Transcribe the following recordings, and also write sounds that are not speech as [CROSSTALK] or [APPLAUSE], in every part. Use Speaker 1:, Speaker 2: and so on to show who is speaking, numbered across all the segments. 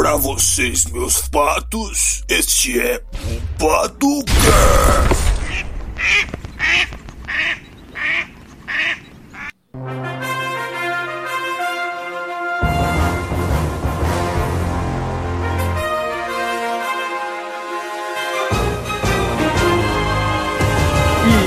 Speaker 1: Pra vocês, meus patos, este é o Paducast.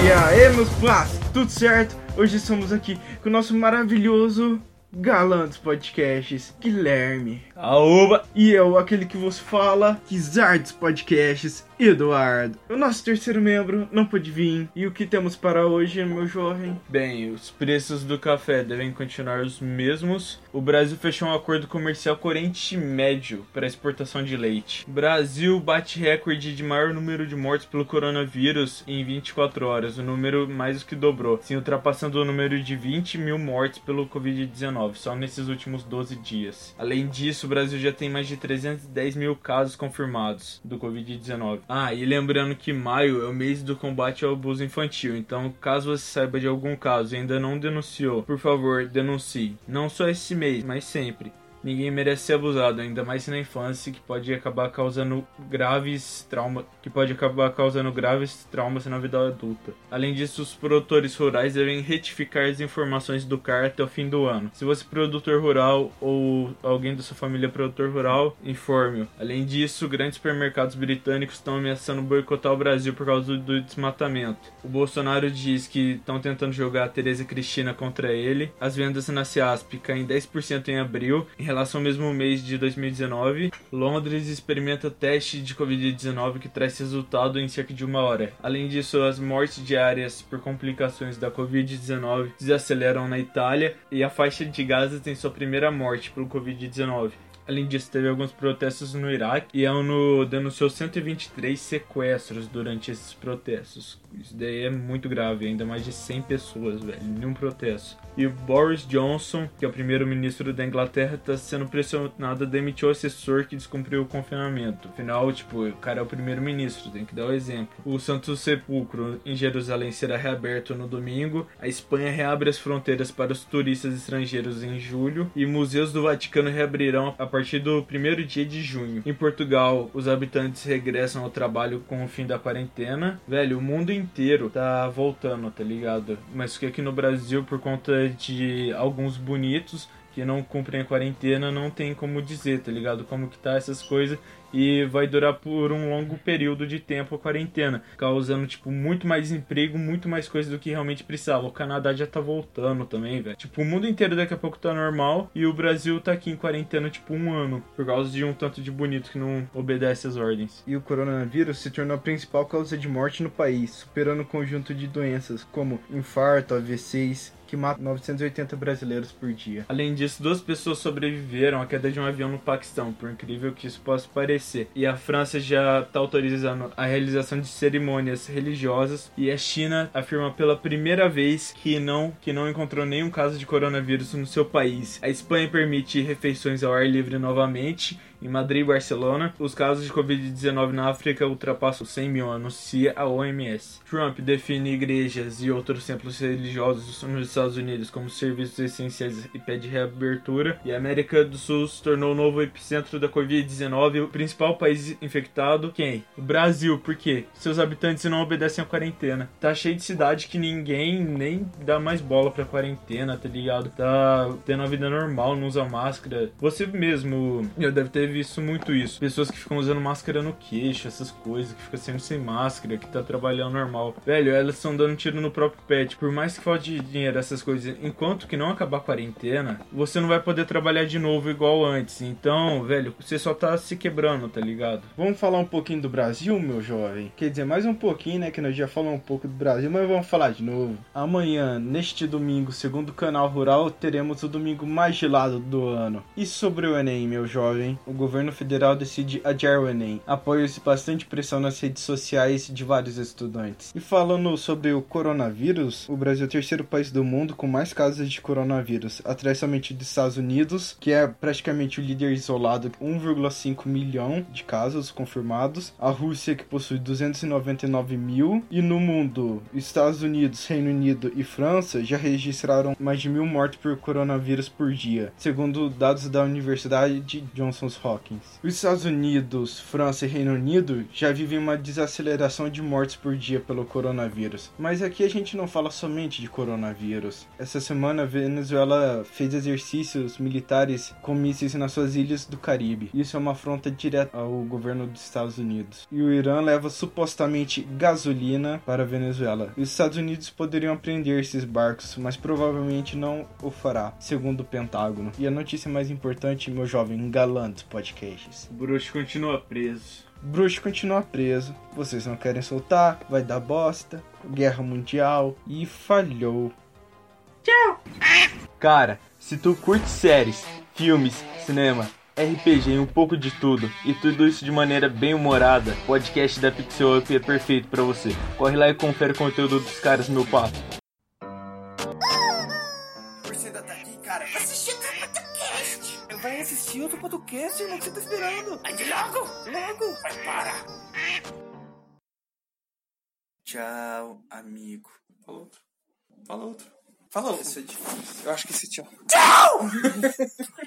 Speaker 2: E aí, meus patos, tudo certo? Hoje estamos aqui com o nosso maravilhoso Galantes Podcasts, Guilherme.
Speaker 3: Aoba!
Speaker 2: E eu, aquele que vos fala, Kizards Podcasts, Eduardo. O nosso terceiro membro não pôde vir. E o que temos para hoje, meu jovem?
Speaker 3: Bem, os preços do café devem continuar os mesmos. O Brasil fechou um acordo comercial com o Oriente Médio para exportação de leite. O Brasil bate recorde de maior número de mortes pelo coronavírus em 24 horas, o número mais do que dobrou, sim, ultrapassando o número de 20 mil mortes pelo Covid-19 só nesses últimos 12 dias. Além disso, o Brasil já tem mais de 310 mil casos confirmados do Covid-19. Ah, e lembrando que maio é o mês do combate ao abuso infantil, então caso você saiba de algum caso e ainda não denunciou, por favor, denuncie. Não só esse mês, mas sempre. Ninguém merece ser abusado, ainda mais na infância, que pode acabar causando graves traumas, que pode acabar causando graves traumas na vida adulta. Além disso, os produtores rurais devem retificar as informações do CAR até o fim do ano. Se você é produtor rural ou alguém da sua família é produtor rural, informe-o. Além disso, grandes supermercados britânicos estão ameaçando boicotar o Brasil por causa do desmatamento. O Bolsonaro diz que estão tentando jogar a Tereza Cristina contra ele. As vendas na Ciasp caem 10% em abril em relação ao mesmo mês de 2019, Londres experimenta teste de Covid-19 que traz resultado em cerca de uma hora. Além disso, as mortes diárias por complicações da Covid-19 desaceleram na Itália e a faixa de Gaza tem sua primeira morte pelo Covid-19. Além disso, teve alguns protestos no Iraque e a ONU denunciou 123 sequestros durante esses protestos. Isso daí é muito grave, ainda mais de 100 pessoas, velho, em um protesto. E Boris Johnson, que é o primeiro-ministro da Inglaterra, está sendo pressionado a demitir o assessor que descumpriu o confinamento. Afinal, tipo, o cara é o primeiro-ministro, tem que dar o exemplo. O Santo Sepulcro em Jerusalém será reaberto no domingo. A Espanha reabre as fronteiras para os turistas estrangeiros em julho. E museus do Vaticano reabrirão a partir do primeiro dia de junho. Em Portugal, os habitantes regressam ao trabalho com o fim da quarentena. Velho, o mundo inteiro tá voltando, tá ligado? Mas que aqui no Brasil, por conta de alguns bonitos que não cumprem a quarentena, não tem como dizer, tá ligado? Como que tá essas coisas e vai durar por um longo período de tempo a quarentena, causando tipo muito mais emprego, muito mais coisa do que realmente precisava. O Canadá já tá voltando também, velho. Tipo, o mundo inteiro daqui a pouco tá normal e o Brasil tá aqui em quarentena tipo um ano, por causa de um tanto de bonito que não obedece às ordens.
Speaker 2: E o coronavírus se tornou a principal causa de morte no país, superando um conjunto de doenças como infarto, AVCs, que mata 980 brasileiros por dia.
Speaker 3: Além disso, duas pessoas sobreviveram à queda de um avião no Paquistão, por incrível que isso possa parecer. E a França já está autorizando a realização de cerimônias religiosas e a China afirma pela primeira vez que não que não encontrou nenhum caso de coronavírus no seu país. A Espanha permite refeições ao ar livre novamente em Madrid e Barcelona, os casos de Covid-19 na África ultrapassam 100 mil, anuncia a OMS. Trump define igrejas e outros templos religiosos nos Estados Unidos como serviços essenciais e pede reabertura. E a América do Sul se tornou o novo epicentro da Covid-19, o principal país infectado. Quem? O Brasil. Por quê? Seus habitantes não obedecem à quarentena. Tá cheio de cidade que ninguém nem dá mais bola pra quarentena, tá ligado? Tá tendo a vida normal, não usa máscara. Você mesmo, eu deve ter visto muito isso. Pessoas que ficam usando máscara no queixo, essas coisas, que ficam sempre sem máscara, que tá trabalhando normal. Velho, elas estão dando tiro no próprio pet. Por mais que falte dinheiro, essas coisas, enquanto que não acabar a quarentena, você não vai poder trabalhar de novo igual antes. Então, velho, você só tá se quebrando, tá ligado?
Speaker 2: Vamos falar um pouquinho do Brasil, meu jovem? Quer dizer, mais um pouquinho, né? Que nós já falamos um pouco do Brasil, mas vamos falar de novo. Amanhã, neste domingo, segundo o canal Rural, teremos o domingo mais gelado do ano. E sobre o Enem, meu jovem? O governo federal decide adiar o Enem. Apoia-se bastante pressão nas redes sociais de vários estudantes. E falando sobre o coronavírus, o Brasil é o terceiro país do mundo com mais casos de coronavírus, atrás somente dos Estados Unidos, que é praticamente o líder isolado, 1,5 milhão de casos confirmados. A Rússia, que possui 299 mil. E no mundo, Estados Unidos, Reino Unido e França já registraram mais de mil mortes por coronavírus por dia, segundo dados da Universidade de Johns Hopkins. Hawkins. Os Estados Unidos, França e Reino Unido já vivem uma desaceleração de mortes por dia pelo coronavírus. Mas aqui a gente não fala somente de coronavírus. Essa semana a Venezuela fez exercícios militares com mísseis nas suas ilhas do Caribe. Isso é uma afronta direta ao governo dos Estados Unidos. E o Irã leva supostamente gasolina para a Venezuela. Os Estados Unidos poderiam apreender esses barcos, mas provavelmente não o fará, segundo o Pentágono. E a notícia mais importante, meu jovem dos podcasts.
Speaker 3: O bruxo continua preso.
Speaker 2: Bruxo continua preso, vocês não querem soltar, vai dar bosta, guerra mundial e falhou.
Speaker 3: Cara, se tu curte séries, filmes, cinema, RPG e um pouco de tudo, e tudo isso de maneira bem humorada, o podcast da Pixel Up é perfeito pra você. Corre lá e confere o conteúdo dos caras, meu papo.
Speaker 4: Outro podcast? Não que você tá esperando? Aí logo! Logo! Vai, para! Tchau, amigo. Fala outro. Fala outro. Fala outro. Isso é difícil. Eu acho que esse tchau. Tchau! [LAUGHS]